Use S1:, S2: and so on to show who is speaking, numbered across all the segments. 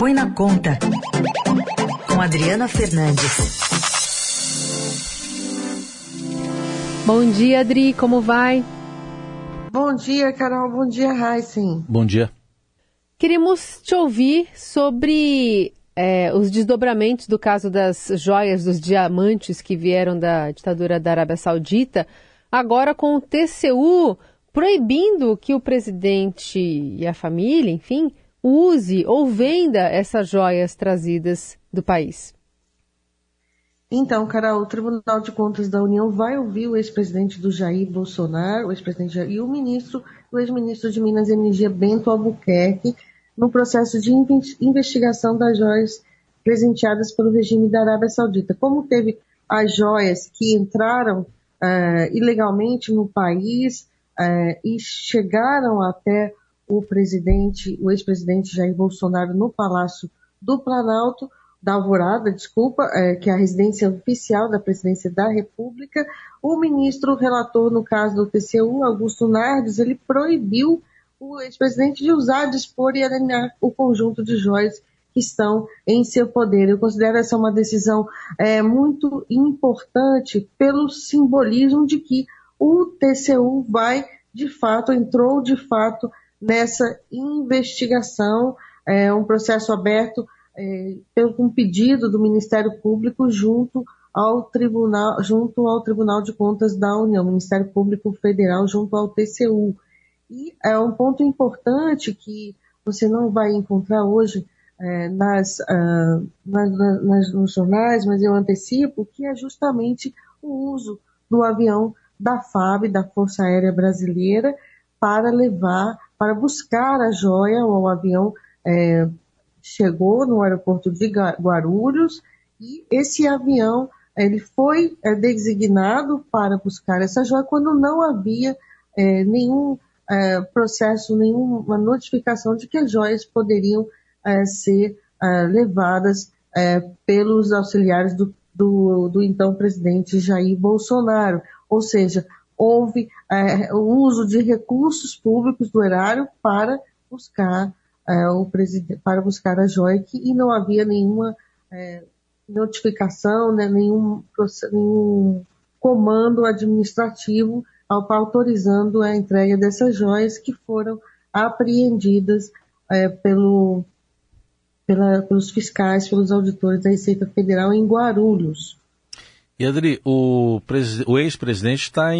S1: Põe na Conta, com Adriana Fernandes.
S2: Bom dia, Adri, como vai?
S3: Bom dia, Carol. Bom dia, Heisen.
S4: Bom dia.
S2: Queremos te ouvir sobre é, os desdobramentos do caso das joias dos diamantes que vieram da ditadura da Arábia Saudita, agora com o TCU proibindo que o presidente e a família, enfim, use ou venda essas joias trazidas do país.
S3: Então, Carol, o Tribunal de Contas da União vai ouvir o ex-presidente do Jair Bolsonaro, o ex-presidente e o ministro, o ex-ministro de Minas e Energia, Bento Albuquerque, no processo de investigação das joias presenteadas pelo regime da Arábia Saudita. Como teve as joias que entraram uh, ilegalmente no país uh, e chegaram até o presidente, o ex-presidente Jair Bolsonaro no Palácio do Planalto, da Alvorada, desculpa, é, que é a residência oficial da Presidência da República, o ministro relator no caso do TCU, Augusto Nardes, ele proibiu o ex-presidente de usar, dispor e alinhar o conjunto de joias que estão em seu poder. Eu considero essa uma decisão é, muito importante pelo simbolismo de que o TCU vai, de fato, entrou de fato nessa investigação, é um processo aberto é, pelo pedido do Ministério Público junto ao Tribunal, junto ao Tribunal de Contas da União, Ministério Público Federal junto ao TCU. E é um ponto importante que você não vai encontrar hoje é, nas, uh, nas, nas, nos jornais, mas eu antecipo que é justamente o uso do avião da FAB, da Força Aérea Brasileira, para levar, para buscar a joia o avião é, chegou no aeroporto de Guarulhos e esse avião ele foi é, designado para buscar essa joia quando não havia é, nenhum é, processo, nenhuma notificação de que as joias poderiam é, ser é, levadas pelos auxiliares do, do, do, então presidente Jair Bolsonaro. Ou seja, houve o uso de recursos públicos do erário para buscar é, o presidente, para buscar a joia e não havia nenhuma é, notificação, né, nenhum, nenhum comando administrativo autorizando a entrega dessas joias que foram apreendidas é, pelo, pela, pelos fiscais, pelos auditores da Receita Federal em Guarulhos.
S4: E Adri, o, o ex-presidente está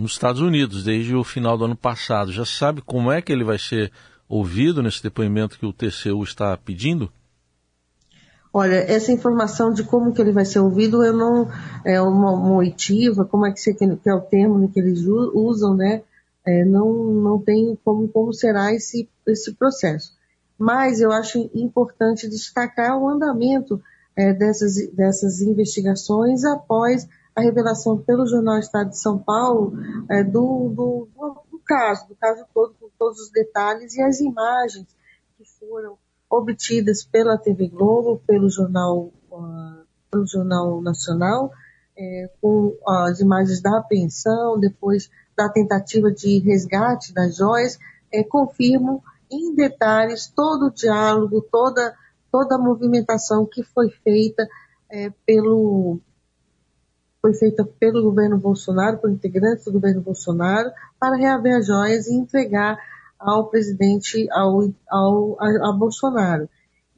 S4: nos Estados Unidos desde o final do ano passado. Já sabe como é que ele vai ser ouvido nesse depoimento que o TCU está pedindo?
S3: Olha, essa informação de como que ele vai ser ouvido, eu não é uma, uma oitiva, como é que, que é o termo que eles usam, né? É, não, não tenho como, como será esse, esse processo. Mas eu acho importante destacar o andamento é, dessas, dessas investigações após a revelação pelo Jornal Estado de São Paulo é, do, do, do, caso, do caso todo, com todos os detalhes e as imagens que foram obtidas pela TV Globo, pelo Jornal, uh, pelo jornal Nacional, é, com as imagens da apreensão, depois da tentativa de resgate das joias, é, confirmam em detalhes todo o diálogo, toda, toda a movimentação que foi feita é, pelo, foi feita pelo governo Bolsonaro, por integrantes do governo Bolsonaro, para reaver as joias e entregar ao presidente, ao, ao a, a Bolsonaro.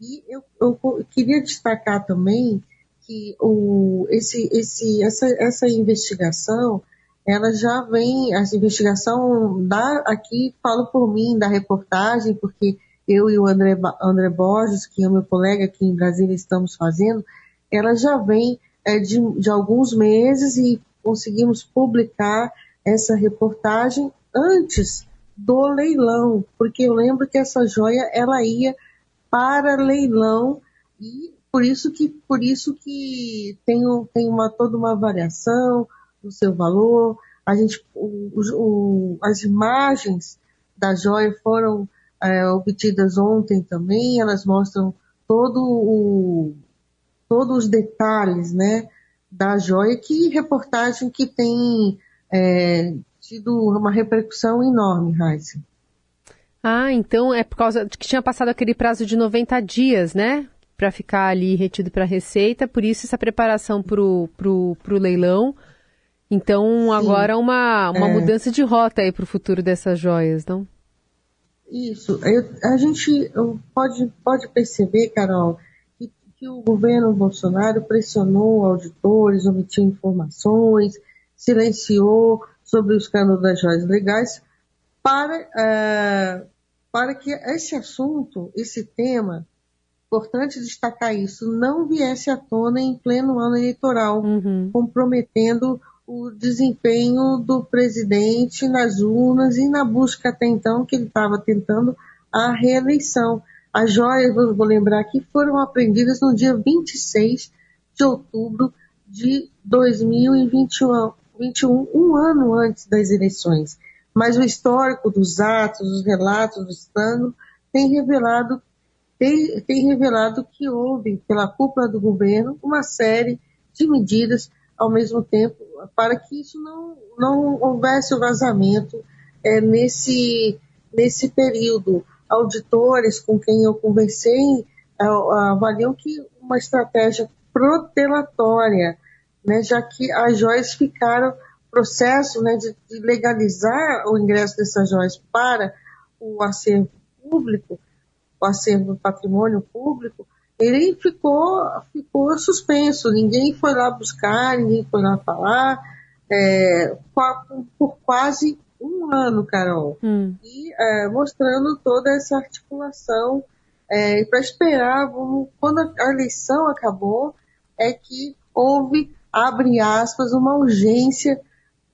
S3: E eu, eu, queria destacar também que o, esse, esse, essa, essa investigação, ela já vem, essa investigação da, aqui, falo por mim, da reportagem, porque eu e o André, André Borges, que é meu colega aqui em Brasília, estamos fazendo, ela já vem é, de, de alguns meses e conseguimos publicar essa reportagem antes do leilão, porque eu lembro que essa joia ela ia para leilão e por isso que por isso que tem, tem uma toda uma variação do seu valor. A gente o, o, as imagens da joia foram é, obtidas ontem também, elas mostram todo o todos os detalhes, né, da joia, que reportagem que tem é, tido uma repercussão enorme, Raíssa.
S2: Ah, então é por causa de que tinha passado aquele prazo de 90 dias, né? Para ficar ali retido para a Receita, por isso essa preparação para o leilão. Então, Sim. agora uma, uma é. mudança de rota aí para o futuro dessas joias, não?
S3: Isso. Eu, a gente pode, pode perceber, Carol, que, que o governo Bolsonaro pressionou auditores, omitiu informações, silenciou sobre o escândalo das joias legais para, uh, para que esse assunto, esse tema, importante destacar isso, não viesse à tona em pleno ano eleitoral, uhum. comprometendo o desempenho do presidente nas urnas e na busca até então que ele estava tentando a reeleição. As joias, vou lembrar aqui, foram apreendidas no dia 26 de outubro de 2021, 21, um ano antes das eleições. Mas o histórico dos atos, os relatos do escândalo, tem revelado, tem, tem revelado que houve, pela cúpula do governo, uma série de medidas ao mesmo tempo para que isso não, não houvesse o vazamento é, nesse, nesse período. Auditores com quem eu conversei avaliam que uma estratégia protelatória, né, já que as joias ficaram processo né, de, de legalizar o ingresso dessas joias para o acervo público, o acervo do patrimônio público, ele ficou, ficou suspenso, ninguém foi lá buscar, ninguém foi lá falar, é, por quase um ano, Carol. Hum. E é, mostrando toda essa articulação é, para esperar, quando a eleição acabou, é que houve, abre aspas, uma urgência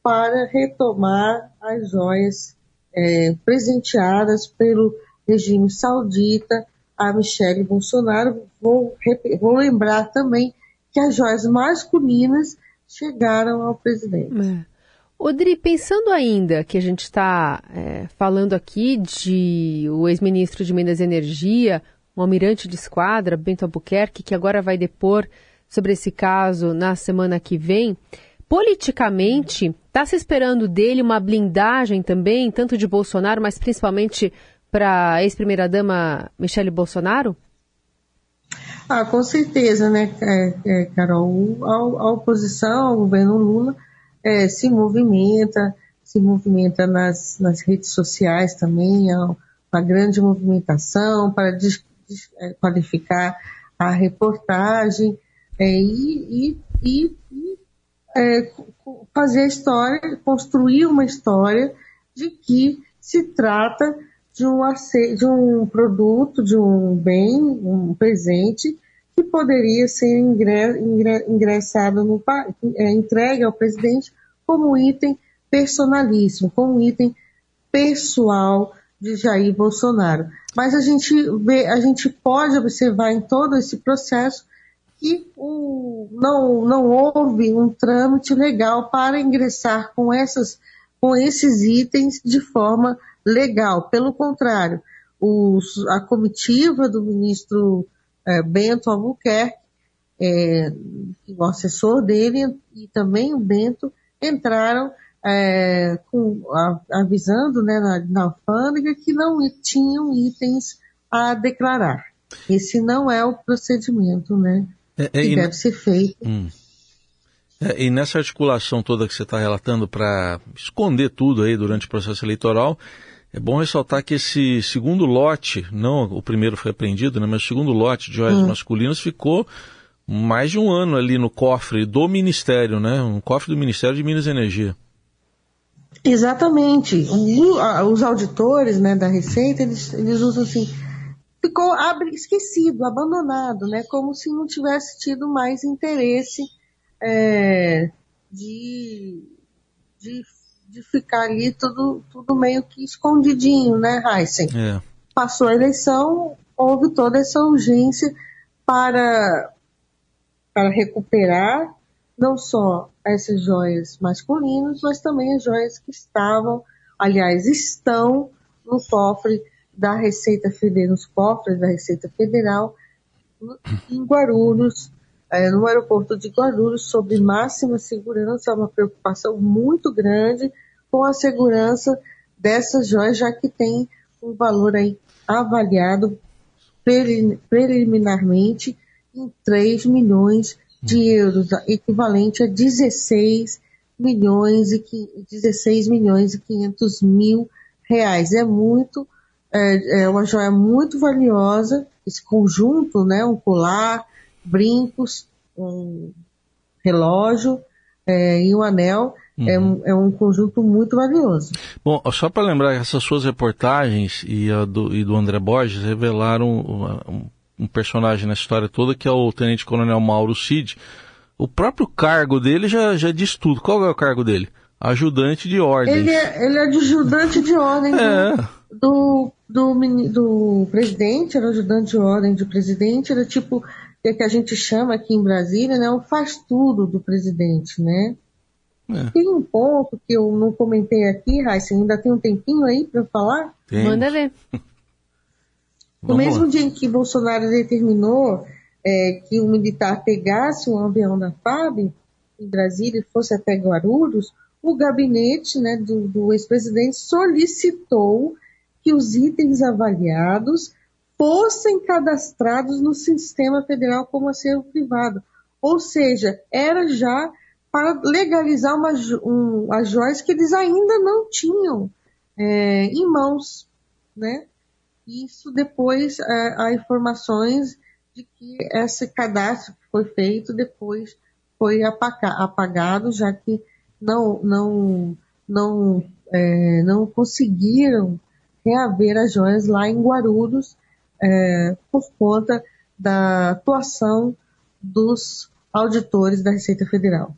S3: para retomar as joias é, presenteadas pelo regime saudita a Michele Bolsonaro. Vou, vou lembrar também que as joias masculinas chegaram ao presidente. É.
S2: Odri, pensando ainda que a gente está é, falando aqui de o ex-ministro de Minas e Energia, o almirante de esquadra, Bento Albuquerque, que agora vai depor sobre esse caso na semana que vem, politicamente, está se esperando dele uma blindagem também, tanto de Bolsonaro, mas principalmente para ex-primeira-dama Michele Bolsonaro?
S3: Ah, com certeza, né, é, é, Carol? A, oposição ao governo Lula é, se movimenta, se movimenta nas, nas redes sociais também, é uma grande movimentação para é, a reportagem é, e, e, e é, fazer a história, construir uma história de que se trata de um, de um produto, de um bem, um presente que poderia ser ingressado no é, entregue ao presidente como item personalíssimo, como item pessoal de Jair Bolsonaro. Mas a gente vê, a gente pode observar em todo esse processo que o, não, não houve um trâmite legal para ingressar com, essas, com esses itens de forma legal. Pelo contrário, os, a comitiva do ministro é, Bento Albuquerque, é, o assessor dele e também o Bento entraram é, com, a, avisando né, na, na alfândega que não tinham itens a declarar. Esse não é o procedimento, né? É, é, que deve ser feito. Hum.
S4: É, e nessa articulação toda que você está relatando para esconder tudo aí durante o processo eleitoral, é bom ressaltar que esse segundo lote, não o primeiro foi apreendido, né, mas o segundo lote de joias hum. masculinas ficou mais de um ano ali no cofre do Ministério, né? Um cofre do Ministério de Minas e Energia.
S3: Exatamente. Os auditores né, da Receita, eles, eles usam assim, ficou esquecido, abandonado, né? Como se não tivesse tido mais interesse é, de, de de ficar ali tudo, tudo meio que escondidinho, né, Heisen? É. Passou a eleição, houve toda essa urgência para, para recuperar não só essas joias masculinas, mas também as joias que estavam, aliás, estão no cofre da Receita Federal, nos cofres da Receita Federal, em Guarulhos, é, no aeroporto de Guarulhos, sobre máxima segurança, uma preocupação muito grande com a segurança dessas joias, já que tem um valor aí avaliado preliminarmente em 3 milhões de euros, equivalente a 16 milhões e 16 milhões e 500 mil reais. É muito, é, é uma joia muito valiosa, esse conjunto, né, um colar, brincos, um relógio é, e um anel, é uhum. É, é, um conjunto muito valioso.
S4: Bom, só para lembrar, essas suas reportagens e, do, e do André Borges revelaram um, um, personagem na história toda que é o Tenente Coronel Mauro Cid. O próprio cargo dele já, já diz tudo. Qual é o cargo dele? Ajudante de ordem.
S3: Ele é, ele é ajudante de ordem é. do, do, do, do, presidente, era ajudante de ordem do presidente, era tipo o que a gente chama aqui em Brasília, né, o faz tudo do presidente, né? É. Tem um ponto que eu não comentei aqui, Raíssa, ainda tem um tempinho aí para falar?
S2: Tem. Manda ver.
S3: No mesmo dia em que Bolsonaro determinou é, que o militar pegasse um avião da FAB em Brasília e fosse até Guarulhos, o gabinete né, do, do ex-presidente solicitou que os itens avaliados fossem cadastrados no sistema federal como acervo privado. Ou seja, era já para legalizar uma, um, as joias que eles ainda não tinham é, em mãos, né? Isso depois é, há informações de que esse cadastro que foi feito depois foi apagado, já que não não não é, não conseguiram reaver as joias lá em Guarulhos é, por conta da atuação dos auditores da Receita Federal.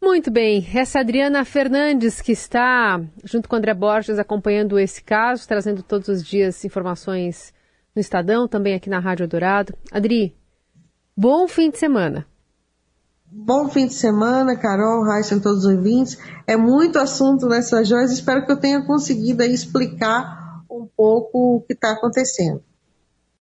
S2: Muito bem, essa Adriana Fernandes que está junto com André Borges acompanhando esse caso, trazendo todos os dias informações no Estadão, também aqui na Rádio Dourado. Adri, bom fim de semana.
S3: Bom fim de semana, Carol, Raíssa e todos os ouvintes. É muito assunto nessas joias, espero que eu tenha conseguido explicar um pouco o que está acontecendo.